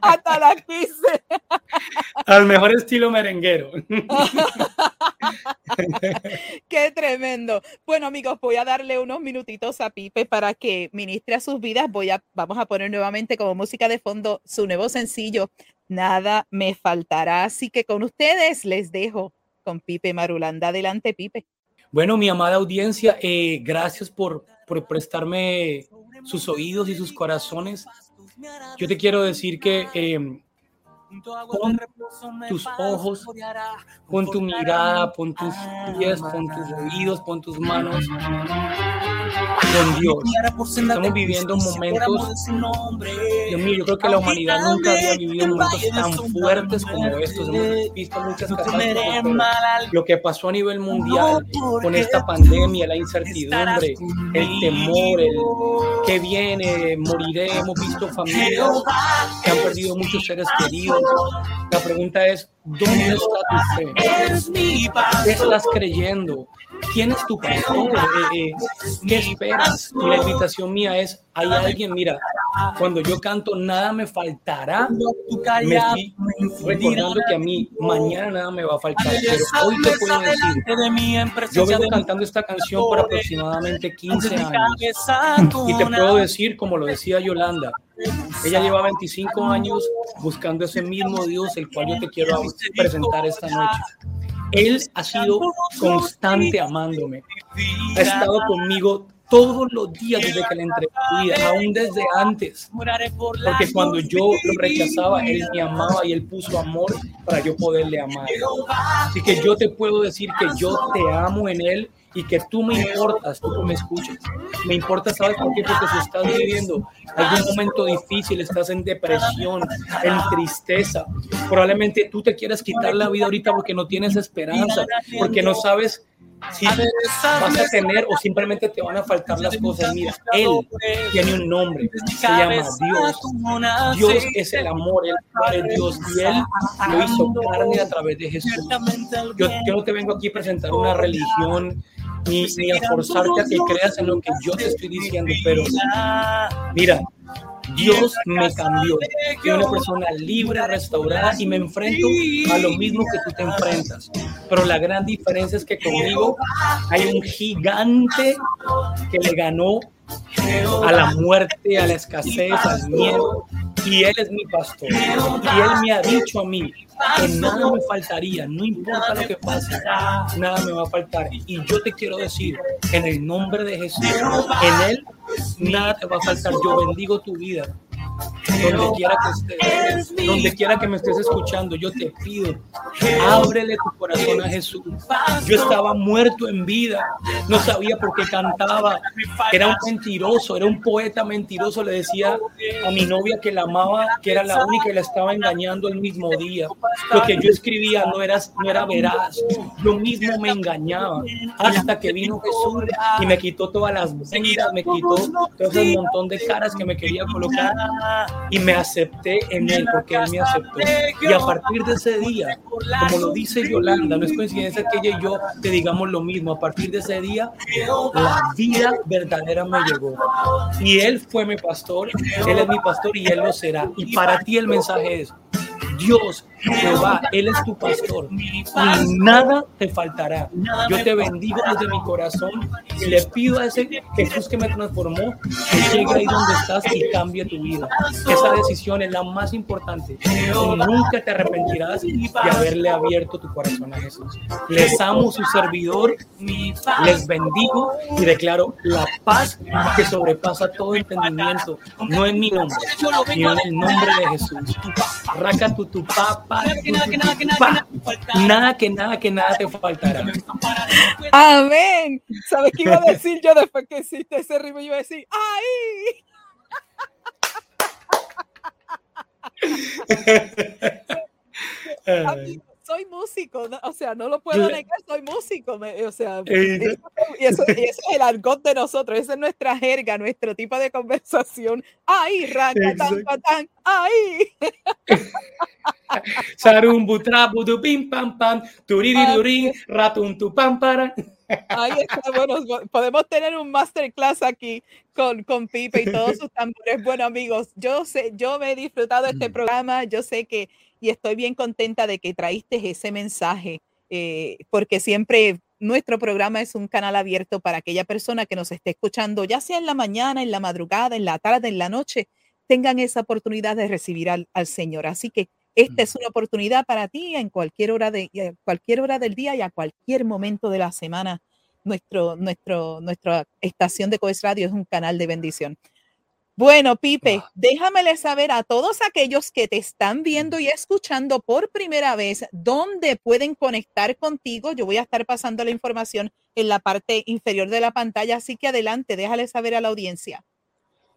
hasta las 15. Al mejor estilo merenguero. [laughs] Qué tremendo. Bueno, amigos, voy a darle unos minutitos a Pipe para que ministre a sus vidas. Voy a, vamos a poner nuevamente como música de fondo su nuevo sencillo, Nada me faltará. Así que con ustedes les dejo con Pipe Marulanda. Adelante, Pipe. Bueno, mi amada audiencia, eh, gracias por, por prestarme sus oídos y sus corazones. Yo te quiero decir que eh, Pon tus ojos, pon tu mirada, pon tus pies, pon tus oídos, pon tus manos con Dios. Estamos viviendo momentos, Dios mío, yo creo que la humanidad nunca había vivido momentos tan fuertes como estos. Hemos visto muchas catástrofes. Lo que pasó a nivel mundial con esta pandemia, la incertidumbre, el temor, el que viene, moriré. Hemos visto familias que han perdido muchos seres queridos la pregunta es, ¿dónde está tu fe? ¿Qué estás creyendo? ¿Quién es tu pastor? Eh, eh, ¿Qué esperas? Y la invitación mía es, hay alguien, mira, cuando yo canto, nada me faltará. Me estoy recordando que a mí mañana nada me va a faltar. Pero hoy te puedo decir, yo vengo cantando esta canción por aproximadamente 15 años. Y te puedo decir, como lo decía Yolanda, ella lleva 25 años buscando ese mismo Dios, el cual yo te quiero presentar esta noche. Él ha sido constante amándome. Ha estado conmigo todos los días desde que le entregué mi vida, aún desde antes. Porque cuando yo lo rechazaba, Él me amaba y Él puso amor para yo poderle amar. Así que yo te puedo decir que yo te amo en Él y que tú me importas, tú me escuchas. Me importa, ¿sabes por qué? Porque si estás viviendo algún momento difícil, estás en depresión, en tristeza, probablemente tú te quieras quitar la vida ahorita porque no tienes esperanza, porque no sabes si vas a tener o simplemente te van a faltar las cosas. Mira, Él tiene un nombre, se llama Dios. Dios es el amor, Él es Dios y Él lo hizo carne a través de Jesús. Yo, yo no te vengo aquí a presentar una religión ni, ni a forzarte a que creas en lo que yo te estoy diciendo, pero mira, Dios me cambió. Soy una persona libre, restaurada y me enfrento a lo mismo que tú te enfrentas. Pero la gran diferencia es que conmigo hay un gigante que le ganó a la muerte, a la escasez, al miedo. Y Él es mi pastor. Y Él me ha dicho a mí que nada me faltaría, no importa lo que pase, nada me va a faltar. Y yo te quiero decir, en el nombre de Jesús, en Él nada te va a faltar. Yo bendigo tu vida donde quiera que estés, donde quiera que me estés escuchando, yo te pido, ábrele tu corazón a Jesús. Yo estaba muerto en vida, no sabía por qué cantaba, era un mentiroso, era un poeta mentiroso, le decía a mi novia que la amaba, que era la única y la estaba engañando el mismo día. Lo que yo escribía no era, no era veraz, yo mismo me engañaba, hasta que vino Jesús y me quitó todas las vendas, me quitó todo ese montón de caras que me quería colocar y me acepté en él porque él me aceptó. Y a partir de ese día, como lo dice Yolanda, no es coincidencia que ella y yo te digamos lo mismo, a partir de ese día la vida verdadera me llegó. Y él fue mi pastor, él es mi pastor y él lo será. Y para ti el mensaje es, Dios, Jehová, Él es tu pastor y nada te faltará. Yo te bendigo desde mi corazón y le pido a ese Jesús que me transformó que llegue ahí donde estás y cambie tu vida. Esa decisión es la más importante y nunca te arrepentirás de haberle abierto tu corazón a Jesús. Les amo su servidor, les bendigo y declaro la paz que sobrepasa todo entendimiento, no en mi nombre, sino en el nombre de Jesús. Raca tu, tu Nada que nada que nada, nada te faltará. Amén. ¿Sabes qué iba a decir yo después que hiciste ese ritmo? Yo iba a decir, ¡ay! [laughs] soy músico, o sea, no lo puedo negar, soy músico, o sea, y eso, es el argot de nosotros, esa es nuestra jerga, nuestro tipo de conversación. ¡Ay, ranca, tan, tan, ay! [laughs] Sarumbu, trabu, du, pim, pam, pam, turirirurin, ratun, tu, pam, para. Ahí está, bueno, podemos tener un masterclass aquí con, con Pipe y todos [laughs] sus tambores. Bueno, amigos, yo sé, yo me he disfrutado de este mm. programa, yo sé que y estoy bien contenta de que traíste ese mensaje, eh, porque siempre nuestro programa es un canal abierto para aquella persona que nos esté escuchando, ya sea en la mañana, en la madrugada, en la tarde, en la noche, tengan esa oportunidad de recibir al, Señor. Así que esta es una oportunidad para ti en cualquier hora, de, cualquier hora del día y a cualquier momento de la semana. Nuestro, nuestro, nuestra estación de Coes Radio es un canal de bendición. Bueno, Pipe, déjamele saber a todos aquellos que te están viendo y escuchando por primera vez dónde pueden conectar contigo. Yo voy a estar pasando la información en la parte inferior de la pantalla, así que adelante, déjale saber a la audiencia.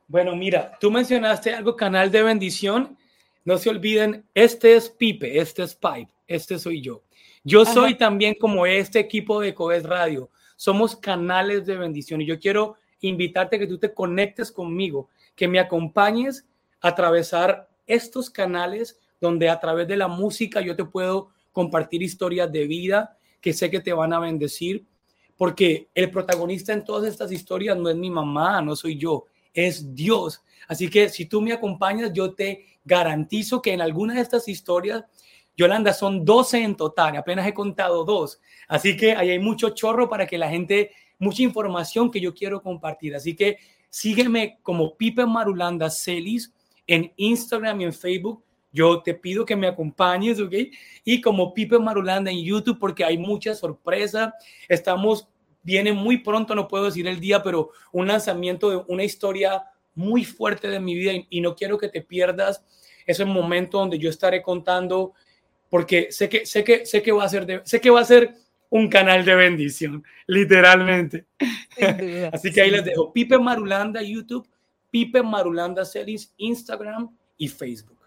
Bueno, mira, tú mencionaste algo, canal de bendición. No se olviden, este es Pipe, este es Pipe, este soy yo. Yo soy también como este equipo de Coes Radio. Somos canales de bendición y yo quiero invitarte a que tú te conectes conmigo que me acompañes a atravesar estos canales donde a través de la música yo te puedo compartir historias de vida que sé que te van a bendecir, porque el protagonista en todas estas historias no es mi mamá, no soy yo, es Dios. Así que si tú me acompañas, yo te garantizo que en alguna de estas historias, Yolanda, son 12 en total, apenas he contado dos. Así que ahí hay mucho chorro para que la gente, mucha información que yo quiero compartir. Así que Sígueme como Pipe Marulanda Celis en Instagram y en Facebook. Yo te pido que me acompañes, ¿ok? Y como Pipe Marulanda en YouTube, porque hay mucha sorpresa. Estamos, viene muy pronto, no puedo decir el día, pero un lanzamiento de una historia muy fuerte de mi vida y, no quiero que te pierdas ese momento donde yo estaré contando, porque sé que, sé que, sé que va a ser, de, sé que va a ser un canal de bendición, literalmente. [laughs] Así que ahí les dejo Pipe Marulanda YouTube, Pipe Marulanda Celis Instagram y Facebook.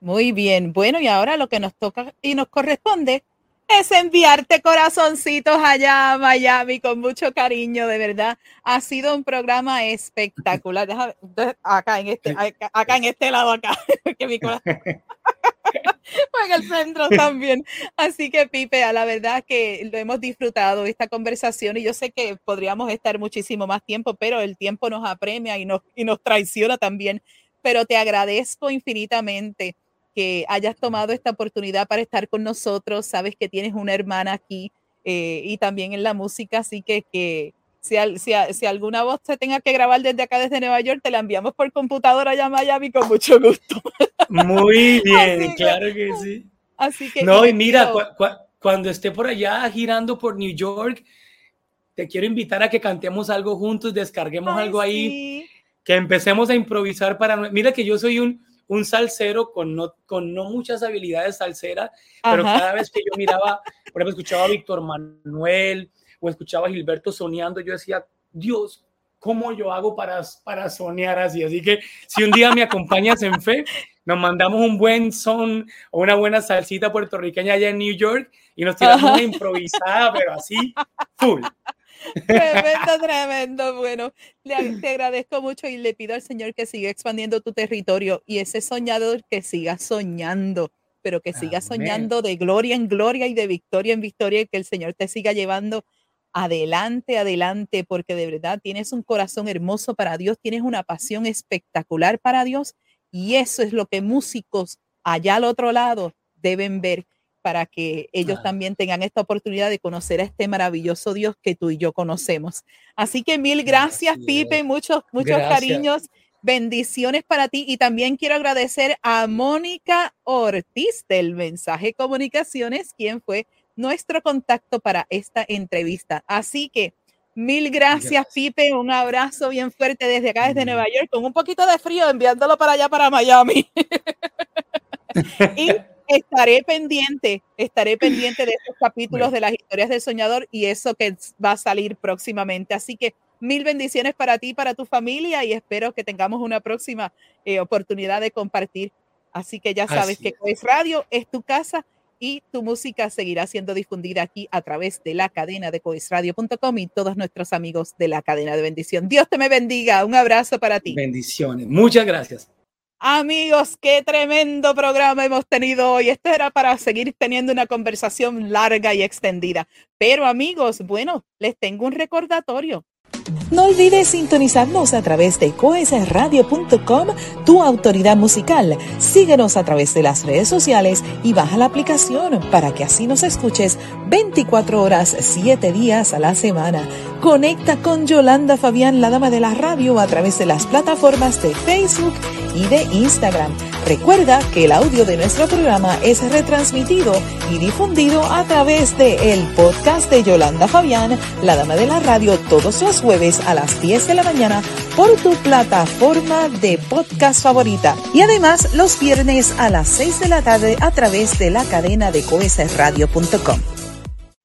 Muy bien, bueno, y ahora lo que nos toca y nos corresponde es enviarte corazoncitos allá a Miami con mucho cariño, de verdad. Ha sido un programa espectacular. acá en este, acá, en este lado acá, [laughs] que mi corazón. [laughs] en el centro también. Así que, Pipe, a la verdad que lo hemos disfrutado esta conversación y yo sé que podríamos estar muchísimo más tiempo, pero el tiempo nos apremia y nos, y nos traiciona también. Pero te agradezco infinitamente que hayas tomado esta oportunidad para estar con nosotros. Sabes que tienes una hermana aquí eh, y también en la música, así que, que si, si, si, alguna voz se tenga que grabar desde acá, desde Nueva York, te la enviamos por computadora allá a Miami con mucho gusto. Muy [laughs] bien, claro que sí. Así que. No, y mira, cuando esté por allá girando por New York, te quiero invitar a que cantemos algo juntos, descarguemos algo ahí, que empecemos a improvisar para. Mira que yo soy un un salsero con no, con no muchas habilidades salseras, pero cada vez que yo miraba, por ejemplo, escuchaba a Víctor Manuel o escuchaba a Gilberto soñando, yo decía, Dios, ¿cómo yo hago para, para soñar así? Así que si un día me acompañas en fe, nos mandamos un buen son o una buena salsita puertorriqueña allá en New York y nos tiramos una improvisada, pero así, full. Tremendo, tremendo. Bueno, le, te agradezco mucho y le pido al Señor que siga expandiendo tu territorio y ese soñador que siga soñando, pero que siga soñando de gloria en gloria y de victoria en victoria y que el Señor te siga llevando adelante, adelante, porque de verdad tienes un corazón hermoso para Dios, tienes una pasión espectacular para Dios y eso es lo que músicos allá al otro lado deben ver para que ellos también tengan esta oportunidad de conocer a este maravilloso Dios que tú y yo conocemos. Así que mil gracias, Pipe, muchos, muchos cariños, bendiciones para ti y también quiero agradecer a Mónica Ortiz del Mensaje Comunicaciones, quien fue nuestro contacto para esta entrevista. Así que mil gracias, Pipe, un abrazo bien fuerte desde acá, desde Nueva York, con un poquito de frío, enviándolo para allá, para Miami. [laughs] y estaré pendiente, estaré pendiente de estos capítulos de las historias del soñador y eso que va a salir próximamente. Así que mil bendiciones para ti, para tu familia y espero que tengamos una próxima eh, oportunidad de compartir Así que ya sabes que Coes Radio es tu casa y tu música seguirá siendo difundida aquí a través de la cadena de coesradio.com y todos nuestros amigos de la cadena de bendición. Dios te me bendiga. Un abrazo para ti. Bendiciones. Muchas gracias. Amigos, qué tremendo programa hemos tenido hoy. Esto era para seguir teniendo una conversación larga y extendida. Pero amigos, bueno, les tengo un recordatorio. No olvides sintonizarnos a través de coesradio.com, tu autoridad musical. Síguenos a través de las redes sociales y baja la aplicación para que así nos escuches 24 horas, 7 días a la semana. Conecta con Yolanda Fabián, la dama de la radio, a través de las plataformas de Facebook y de Instagram. Recuerda que el audio de nuestro programa es retransmitido y difundido a través de el podcast de Yolanda Fabián, la dama de la radio, todos los jueves a las 10 de la mañana por tu plataforma de podcast favorita. Y además los viernes a las 6 de la tarde a través de la cadena de coesradio.com.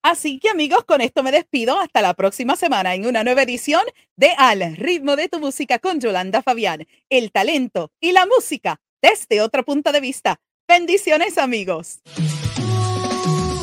Así que amigos, con esto me despido. Hasta la próxima semana en una nueva edición de Al ritmo de tu música con Yolanda Fabián. El talento y la música desde otro punto de vista. Bendiciones amigos.